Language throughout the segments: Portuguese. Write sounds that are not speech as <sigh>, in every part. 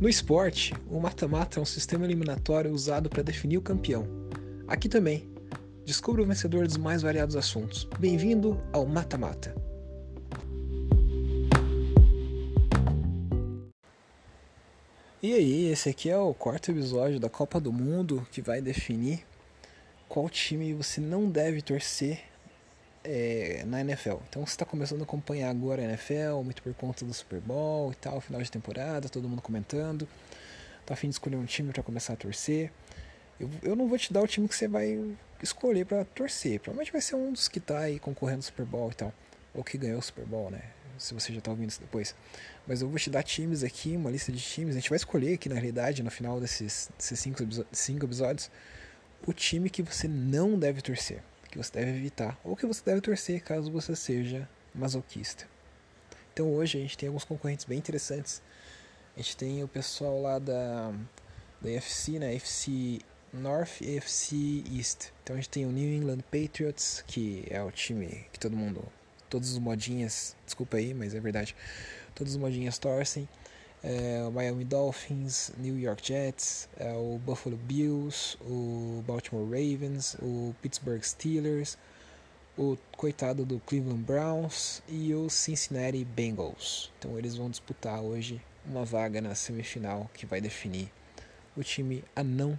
No esporte, o mata-mata é um sistema eliminatório usado para definir o campeão. Aqui também, descubra o vencedor dos mais variados assuntos. Bem-vindo ao Mata-Mata. E aí, esse aqui é o quarto episódio da Copa do Mundo que vai definir qual time você não deve torcer é, na NFL. Então você está começando a acompanhar agora a NFL, muito por conta do Super Bowl e tal, final de temporada, todo mundo comentando. Tá afim de escolher um time para começar a torcer. Eu, eu não vou te dar o time que você vai escolher para torcer. Provavelmente vai ser um dos que tá aí concorrendo ao Super Bowl e tal. Ou que ganhou o Super Bowl, né? Se você já tá ouvindo isso depois. Mas eu vou te dar times aqui, uma lista de times. A gente vai escolher aqui, na realidade, no final desses, desses cinco, cinco episódios, o time que você não deve torcer que você deve evitar ou que você deve torcer caso você seja masoquista. Então hoje a gente tem alguns concorrentes bem interessantes. A gente tem o pessoal lá da, da AFC, né? AFC North e AFC East. Então a gente tem o New England Patriots, que é o time que todo mundo, todos os modinhas, desculpa aí, mas é verdade, todos os modinhas torcem é, o Miami Dolphins, New York Jets, é, o Buffalo Bills, o Baltimore Ravens, o Pittsburgh Steelers, o coitado do Cleveland Browns e o Cincinnati Bengals. Então eles vão disputar hoje uma vaga na semifinal que vai definir o time a não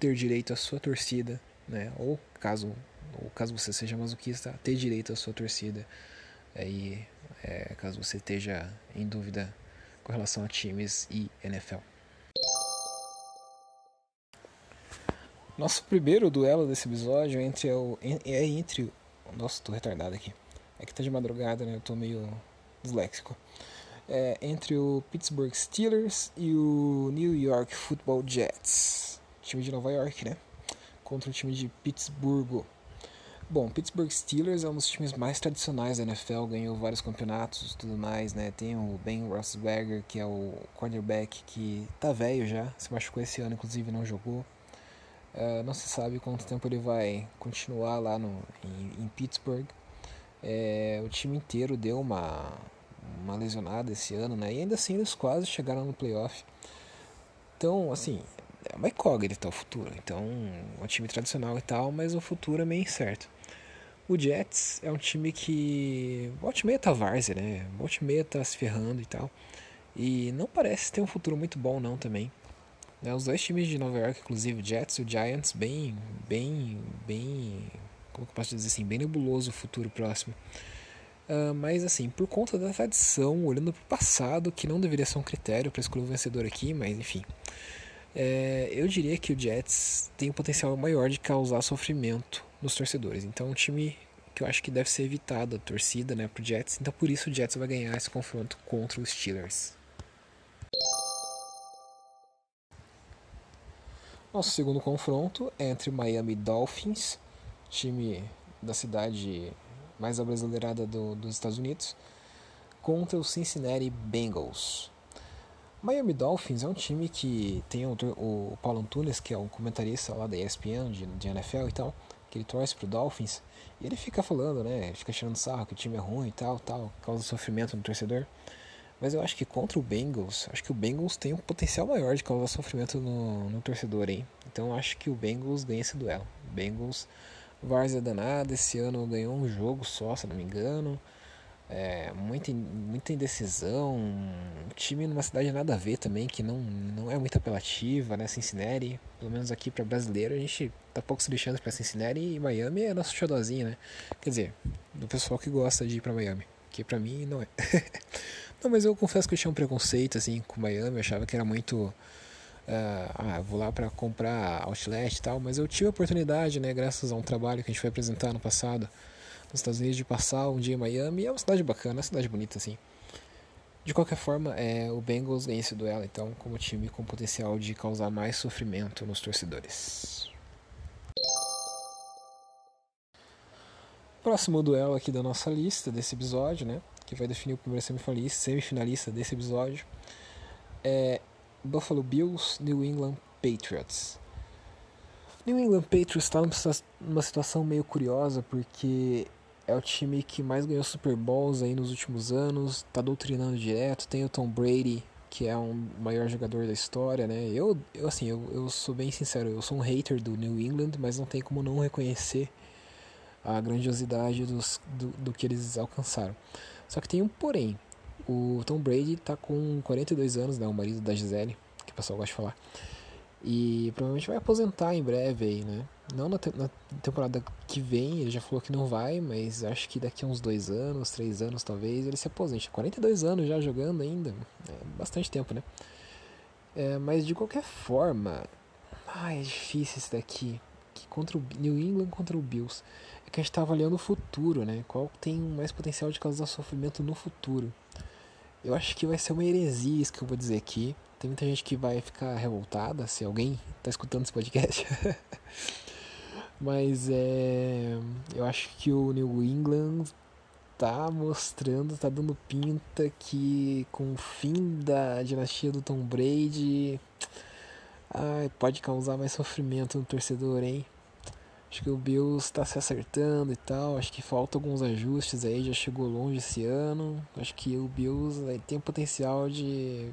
ter direito à sua torcida, né? Ou caso, ou caso você seja masoquista, ter direito à sua torcida. Aí, é, caso você esteja em dúvida com relação a times e NFL. Nosso primeiro duelo desse episódio é entre o, é entre nossa, tô retardado aqui. É que tá de madrugada, né? Eu tô meio disléxico. É entre o Pittsburgh Steelers e o New York Football Jets. Time de Nova York, né? Contra o time de Pittsburgh. Bom, Pittsburgh Steelers é um dos times mais tradicionais da NFL, ganhou vários campeonatos e tudo mais, né? Tem o Ben Roethlisberger, que é o quarterback que tá velho já, se machucou esse ano, inclusive não jogou. Uh, não se sabe quanto tempo ele vai continuar lá no, em, em Pittsburgh. É, o time inteiro deu uma, uma lesionada esse ano, né? E ainda assim eles quase chegaram no playoff. Então, assim, é uma incógnita o futuro. Então, é um time tradicional e tal, mas o futuro é meio incerto. O Jets é um time que volta e meia tá várzea, né? Volta e meia tá se ferrando e tal. E não parece ter um futuro muito bom não também. Né? Os dois times de Nova York, inclusive o Jets e o Giants, bem, bem, bem, como que eu posso dizer assim, bem nebuloso o futuro próximo. Uh, mas assim, por conta da tradição, olhando para o passado, que não deveria ser um critério para escolher o vencedor aqui, mas enfim. É, eu diria que o Jets tem um potencial maior de causar sofrimento nos torcedores. Então, é um time que eu acho que deve ser evitado a torcida, né, pro Jets. Então, por isso o Jets vai ganhar esse confronto contra os Steelers. Nosso segundo confronto é entre Miami Dolphins, time da cidade mais abrasileirada do, dos Estados Unidos, contra o Cincinnati Bengals. Miami Dolphins é um time que tem o, o Paulo Antunes, que é um comentarista lá da ESPN, de, de NFL e tal, que ele torce pro Dolphins, e ele fica falando, né, fica tirando sarro que o time é ruim e tal, tal, causa sofrimento no torcedor. Mas eu acho que contra o Bengals, acho que o Bengals tem um potencial maior de causar sofrimento no, no torcedor, hein? Então acho que o Bengals ganha esse duelo. O Bengals, Várzea danada, esse ano ganhou um jogo só, se não me engano. É, muita, muita indecisão, um time numa cidade nada a ver também, que não, não é muito apelativa, né? Cincinnati, pelo menos aqui para brasileiro, a gente tá pouco se deixando para Cincinnati e Miami é nosso xodózinho, né? Quer dizer, do pessoal que gosta de ir para Miami, que para mim não é. <laughs> não, mas eu confesso que eu tinha um preconceito assim com Miami, eu achava que era muito. Uh, ah, vou lá para comprar outlet e tal, mas eu tive a oportunidade, né, graças a um trabalho que a gente foi apresentar no passado nos Estados Unidos de passar um dia em Miami. É uma cidade bacana, é uma cidade bonita assim. De qualquer forma, é, o Bengals ganha esse duelo, então, como time com potencial de causar mais sofrimento nos torcedores. Próximo duelo aqui da nossa lista desse episódio, né? Que vai definir o primeiro semifinalista, semifinalista desse episódio. É Buffalo Bills, New England Patriots. New England Patriots está numa situação meio curiosa porque é o time que mais ganhou Super Bowls aí nos últimos anos, tá doutrinando direto, tem o Tom Brady que é um maior jogador da história, né? Eu, eu assim, eu, eu sou bem sincero, eu sou um hater do New England, mas não tem como não reconhecer a grandiosidade dos, do, do que eles alcançaram. Só que tem um porém. O Tom Brady tá com 42 anos, né? O marido da Gisele, que o pessoal gosta de falar. E provavelmente vai aposentar em breve aí, né? Não na, te na, temporada que vem, ele já falou que não vai, mas acho que daqui a uns dois anos, três anos talvez, ele se aposente. 42 anos já jogando ainda, é bastante tempo, né? É, mas de qualquer forma, é difícil esse daqui. Que contra o New England contra o Bills. É que a gente tá avaliando o futuro, né? Qual tem mais potencial de causar sofrimento no futuro. Eu acho que vai ser uma heresia isso que eu vou dizer aqui. Tem muita gente que vai ficar revoltada se alguém está escutando esse podcast. <laughs> Mas é, eu acho que o New England tá mostrando, tá dando pinta que com o fim da dinastia do Tom Brady ai, pode causar mais sofrimento no torcedor, hein? Acho que o Bills está se acertando e tal. Acho que falta alguns ajustes aí. Já chegou longe esse ano. Acho que o Bills tem o potencial de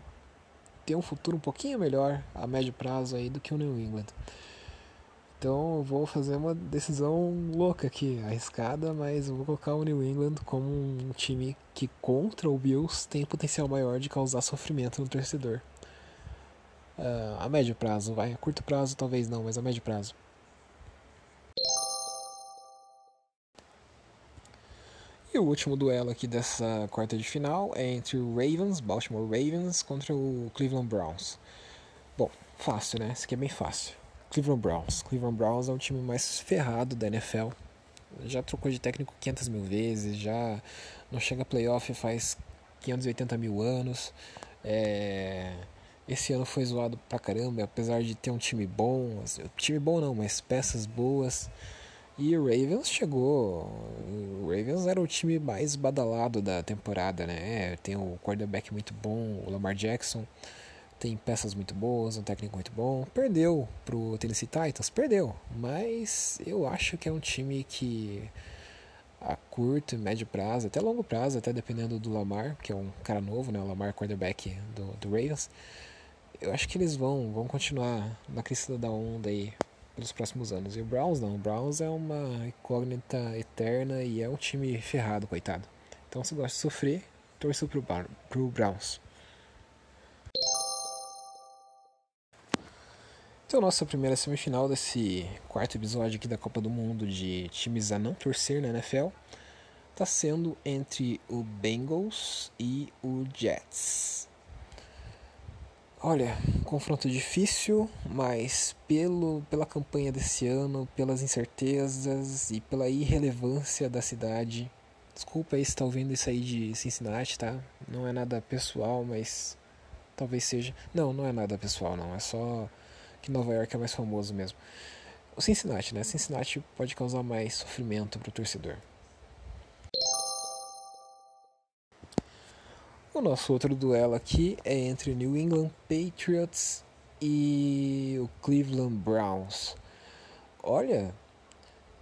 ter um futuro um pouquinho melhor a médio prazo aí do que o New England. Então eu vou fazer uma decisão louca aqui, arriscada, mas eu vou colocar o New England como um time que contra o Bills tem potencial maior de causar sofrimento no torcedor. Uh, a médio prazo, vai. A curto prazo talvez não, mas a médio prazo. E o último duelo aqui dessa quarta de final é entre o Ravens, Baltimore Ravens, contra o Cleveland Browns. Bom, fácil, né? Esse aqui é bem fácil. Cleveland Browns. Cleveland Browns é o time mais ferrado da NFL. Já trocou de técnico 500 mil vezes, já não chega a playoff faz 580 mil anos. É... Esse ano foi zoado pra caramba, apesar de ter um time bom. Assim, time bom não, mas peças boas. E o Ravens chegou. O Ravens era o time mais badalado da temporada, né? É, tem o quarterback muito bom, o Lamar Jackson. Tem peças muito boas, um técnico muito bom. Perdeu pro Tennessee Titans, perdeu. Mas eu acho que é um time que a curto e médio prazo, até longo prazo, até dependendo do Lamar, que é um cara novo, né? O Lamar quarterback do, do Ravens. Eu acho que eles vão, vão continuar na crista da onda aí pelos próximos anos. E o Browns não. O Browns é uma incógnita eterna e é um time ferrado, coitado. Então se gosta de sofrer, torço pro, pro Browns. Então, nossa primeira semifinal desse quarto episódio aqui da Copa do Mundo de times a não torcer na NFL está sendo entre o Bengals e o Jets. Olha, confronto difícil, mas pelo, pela campanha desse ano, pelas incertezas e pela irrelevância da cidade. Desculpa aí se está ouvindo isso aí de Cincinnati, tá? Não é nada pessoal, mas talvez seja. Não, não é nada pessoal, não. É só que Nova York é mais famoso mesmo. O Cincinnati, né? Cincinnati pode causar mais sofrimento para o torcedor. O nosso outro duelo aqui é entre New England Patriots e o Cleveland Browns. Olha,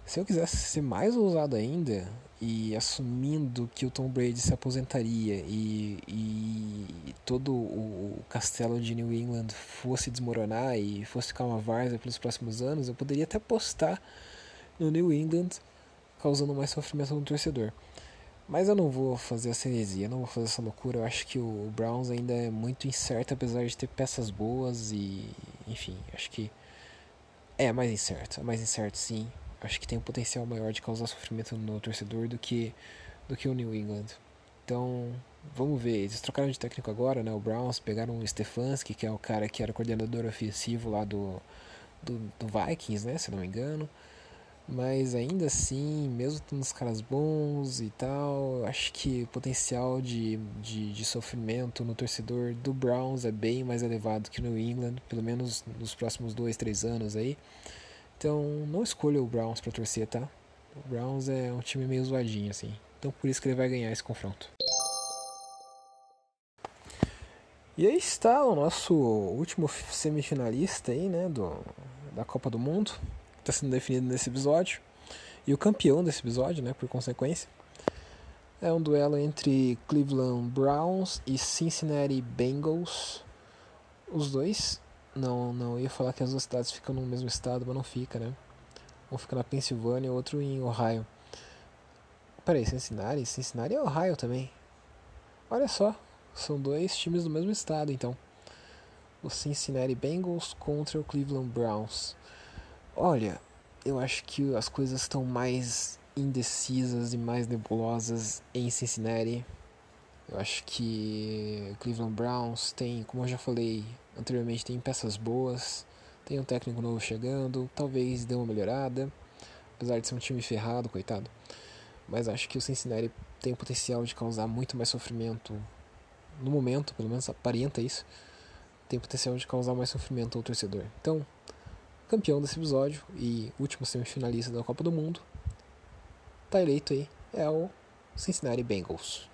se eu quisesse ser mais ousado ainda, e assumindo que o Tom Brady se aposentaria e, e todo o, castelo de New England fosse desmoronar e fosse ficar uma várzea pelos próximos anos, eu poderia até apostar no New England, causando mais sofrimento no torcedor. Mas eu não vou fazer essa heresia, não vou fazer essa loucura. Eu acho que o Browns ainda é muito incerto, apesar de ter peças boas e, enfim, acho que é mais incerto. É mais incerto, sim acho que tem um potencial maior de causar sofrimento no torcedor do que do que o New England. Então, vamos ver. Eles trocaram de técnico agora, né? O Browns pegaram o Stefanski, que é o cara que era coordenador ofensivo lá do, do, do Vikings, né? Se não me engano. Mas ainda assim, mesmo tendo uns caras bons e tal, acho que o potencial de, de, de, sofrimento no torcedor do Browns é bem mais elevado que no England, pelo menos nos próximos dois, três anos aí. Então, não escolha o Browns para torcer, tá? O Browns é um time meio zoadinho, assim. Então, por isso que ele vai ganhar esse confronto. E aí está o nosso último semifinalista aí, né, do, da Copa do Mundo, está sendo definido nesse episódio. E o campeão desse episódio, né, por consequência. É um duelo entre Cleveland Browns e Cincinnati Bengals. Os dois. Não, não, ia falar que as duas cidades ficam no mesmo estado, mas não fica, né? Um fica na Pensilvânia outro em Ohio. Peraí, Cincinnati? Cincinnati é Ohio também. Olha só, são dois times do mesmo estado, então. O Cincinnati Bengals contra o Cleveland Browns. Olha, eu acho que as coisas estão mais indecisas e mais nebulosas em Cincinnati. Eu acho que Cleveland Browns tem, como eu já falei anteriormente, tem peças boas, tem um técnico novo chegando, talvez dê uma melhorada, apesar de ser um time ferrado, coitado. Mas acho que o Cincinnati tem o potencial de causar muito mais sofrimento no momento, pelo menos aparenta isso. Tem potencial de causar mais sofrimento ao torcedor. Então, campeão desse episódio e último semifinalista da Copa do Mundo, tá eleito aí, é o Cincinnati Bengals.